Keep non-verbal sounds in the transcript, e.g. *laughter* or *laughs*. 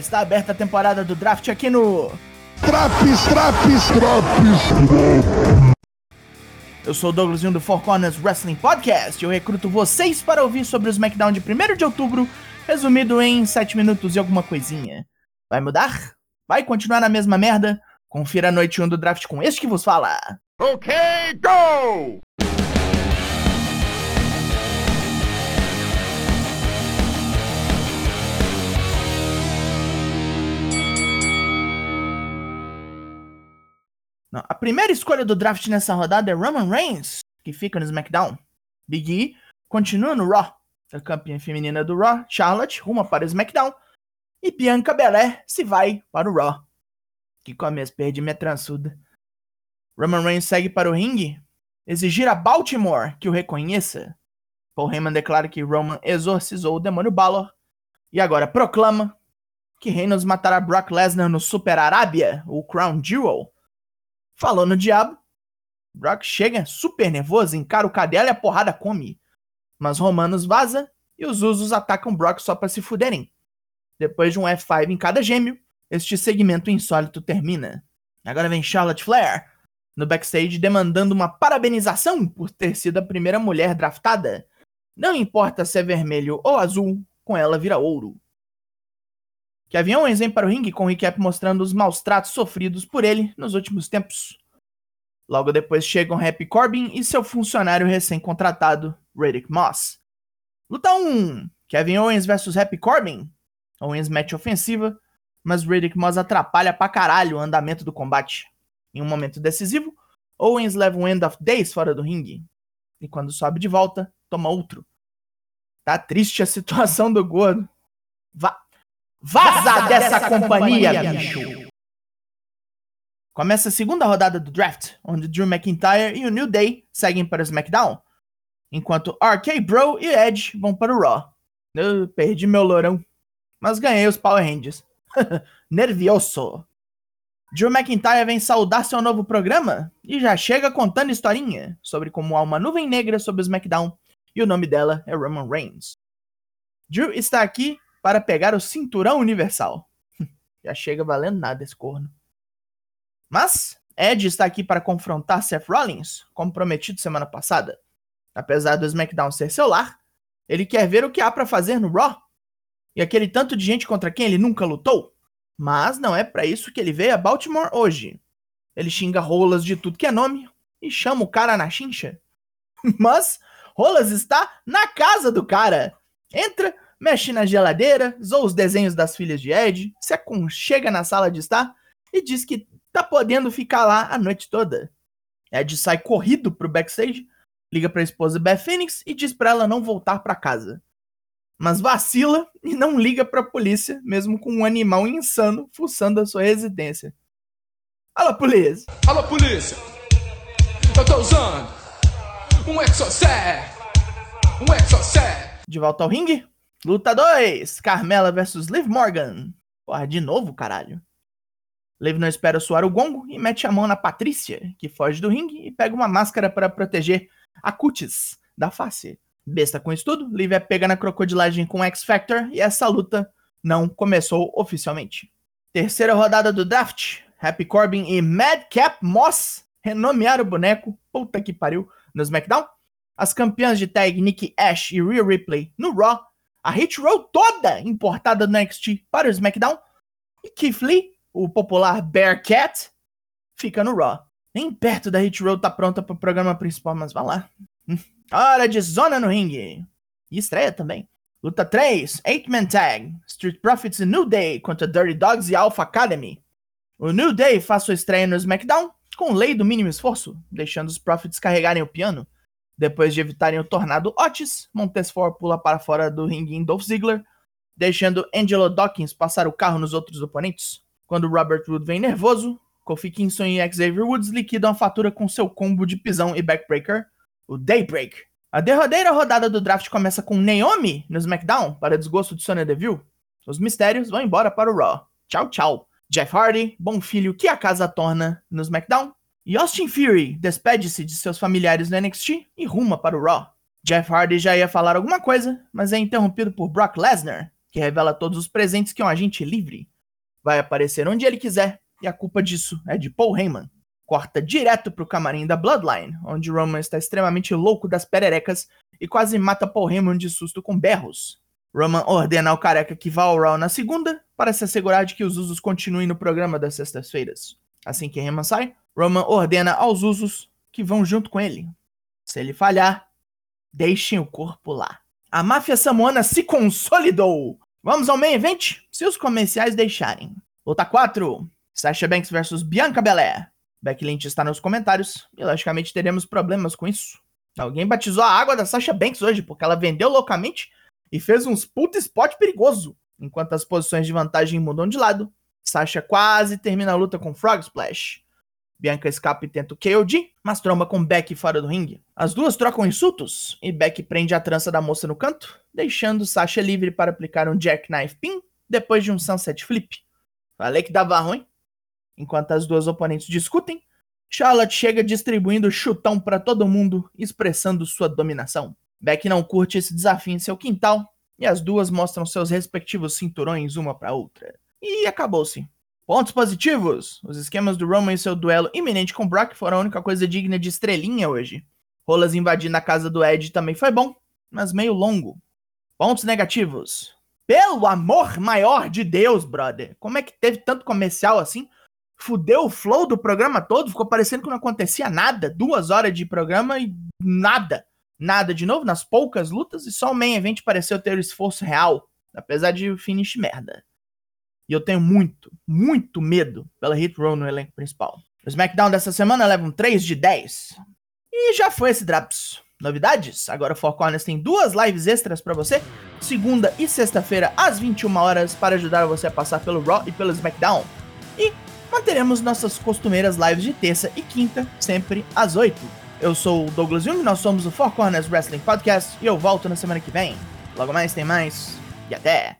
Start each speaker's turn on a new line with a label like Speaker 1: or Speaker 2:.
Speaker 1: está aberta a temporada do draft aqui no.
Speaker 2: Traps, traps, traps.
Speaker 1: Eu sou o Douglasinho do Four Corners Wrestling Podcast e eu recruto vocês para ouvir sobre o SmackDown de 1 de outubro, resumido em 7 minutos e alguma coisinha. Vai mudar? Vai continuar na mesma merda? Confira a noite 1 do draft com este que vos fala.
Speaker 2: Ok, go!
Speaker 1: Não, a primeira escolha do draft nessa rodada é Roman Reigns, que fica no SmackDown. Big E continua no Raw. A campeã feminina do Raw, Charlotte, ruma para o SmackDown. E Bianca Belair se vai para o Raw. Que começo, perdi minha transuda. Roman Reigns segue para o ringue. Exigir a Baltimore que o reconheça. Paul Heyman declara que Roman exorcizou o demônio Balor. E agora proclama que Reynolds matará Brock Lesnar no Super Arábia, o Crown Jewel Falou no diabo. Brock chega super nervoso, encara o cadela e a porrada come. Mas Romanos vaza e os Usos atacam Brock só para se fuderem. Depois de um F5 em cada gêmeo, este segmento insólito termina. Agora vem Charlotte Flair no backstage demandando uma parabenização por ter sido a primeira mulher draftada. Não importa se é vermelho ou azul, com ela vira ouro. Kevin Owens vem para o ringue com o recap mostrando os maus tratos sofridos por ele nos últimos tempos. Logo depois chegam Happy Corbin e seu funcionário recém-contratado, Riddick Moss. Luta 1: Kevin Owens vs Happy Corbin. Owens mete ofensiva, mas Riddick Moss atrapalha pra caralho o andamento do combate. Em um momento decisivo, Owens leva um End of Days fora do ringue. E quando sobe de volta, toma outro. Tá triste a *laughs* situação do gordo. Vá, Vaza, dessa, companhia, bicho! Começa a segunda rodada do draft, onde Drew McIntyre e o New Day seguem para o SmackDown, enquanto RK Bro e Edge vão para o Raw. Eu perdi meu lourão, mas ganhei os Power Rangers. *laughs* Nervioso! Drew McIntyre vem saudar seu novo programa e já chega contando historinha sobre como há uma nuvem negra sobre o SmackDown e o nome dela é Roman Reigns. Drew está aqui para pegar o cinturão universal. *laughs* Já chega valendo nada esse corno. Mas Edge está aqui para confrontar Seth Rollins, como prometido semana passada. Apesar do SmackDown ser seu lar, ele quer ver o que há para fazer no Raw. E aquele tanto de gente contra quem ele nunca lutou. Mas não é para isso que ele veio a Baltimore hoje. Ele xinga rolas de tudo que é nome e chama o cara na chincha. *laughs* Mas Rolas está na casa do cara. Entra, mexe na geladeira, zoa os desenhos das filhas de Ed, se aconchega na sala de estar e diz que tá podendo ficar lá a noite toda. Ed sai corrido pro backstage, liga pra esposa Beth Phoenix e diz pra ela não voltar para casa. Mas vacila e não liga pra polícia, mesmo com um animal insano fuçando a sua residência. Alô, polícia!
Speaker 3: Alô, polícia! Eu tô usando um Exocet! Um Exocet!
Speaker 1: De volta ao ringue, Luta 2: Carmela versus Liv Morgan. Porra, de novo, caralho. Liv não espera suar o gongo e mete a mão na Patrícia, que foge do ringue e pega uma máscara para proteger a cutis da face. Besta com isso tudo, Liv é pega na crocodilagem com X Factor e essa luta não começou oficialmente. Terceira rodada do draft: Happy Corbin e Madcap Moss renomearam o boneco, puta que pariu, no SmackDown. As campeãs de tag Nikki Ash e Rhea Ripley no Raw a Hit Row toda importada do NXT para o SmackDown. E Keith Lee, o popular Bearcat, fica no Raw. Nem perto da Hit Row tá pronta para o programa principal, mas vá lá. *laughs* Hora de zona no ringue. E estreia também. Luta 3, 8-Man Tag, Street Profits e New Day contra Dirty Dogs e Alpha Academy. O New Day faz sua estreia no SmackDown com lei do mínimo esforço, deixando os Profits carregarem o piano. Depois de evitarem o tornado Otis, Montesfort pula para fora do ringue em Dolph Ziggler, deixando Angelo Dawkins passar o carro nos outros oponentes. Quando Robert Wood vem nervoso, Kofi Kingston e Xavier Woods liquidam a fatura com seu combo de pisão e backbreaker, o Daybreak. A derradeira rodada do draft começa com Naomi no SmackDown, para desgosto de Sonya Deville. Os mistérios vão embora para o Raw. Tchau, tchau. Jeff Hardy, bom filho que a casa torna no SmackDown, e Austin Fury despede-se de seus familiares no NXT e ruma para o Raw. Jeff Hardy já ia falar alguma coisa, mas é interrompido por Brock Lesnar, que revela todos os presentes que um agente livre vai aparecer onde ele quiser, e a culpa disso é de Paul Heyman. Corta direto pro camarim da Bloodline, onde Roman está extremamente louco das pererecas e quase mata Paul Heyman de susto com berros. Roman ordena ao careca que vá ao Raw na segunda para se assegurar de que os Usos continuem no programa das sextas-feiras. Assim que Heyman sai, Roman ordena aos Usos que vão junto com ele. Se ele falhar, deixem o corpo lá. A máfia samoana se consolidou. Vamos ao main event? Se os comerciais deixarem. Luta 4. Sasha Banks versus Bianca Belair. Becky Lynch está nos comentários e logicamente teremos problemas com isso. Alguém batizou a água da Sasha Banks hoje porque ela vendeu loucamente e fez uns puta spot perigoso. Enquanto as posições de vantagem mudam de lado, Sasha quase termina a luta com Frog Splash. Bianca escapa e tenta o KOD, mas tromba com Becky fora do ringue. As duas trocam insultos e Becky prende a trança da moça no canto, deixando Sasha livre para aplicar um Jackknife Pin depois de um Sunset Flip. Falei que dava ruim. Enquanto as duas oponentes discutem, Charlotte chega distribuindo chutão para todo mundo, expressando sua dominação. Beck não curte esse desafio em seu quintal e as duas mostram seus respectivos cinturões uma para outra. E acabou-se. Pontos positivos: os esquemas do Roman e seu duelo iminente com Brock foram a única coisa digna de estrelinha hoje. Rolas invadindo a casa do Ed também foi bom, mas meio longo. Pontos negativos: pelo amor maior de Deus, brother, como é que teve tanto comercial assim? Fudeu o flow do programa todo, ficou parecendo que não acontecia nada. Duas horas de programa e nada nada de novo nas poucas lutas e só o main event pareceu ter o esforço real, apesar de o finish merda. E eu tenho muito, muito medo pela Hit Row no elenco principal. O SmackDown dessa semana leva um 3 de 10. E já foi esse Draps. Novidades? Agora o Four Corners tem duas lives extras para você, segunda e sexta-feira às 21 horas para ajudar você a passar pelo Raw e pelo SmackDown. E manteremos nossas costumeiras lives de terça e quinta, sempre às 8. Eu sou o Douglas Jung, nós somos o Four Corners Wrestling Podcast e eu volto na semana que vem. Logo mais tem mais e até!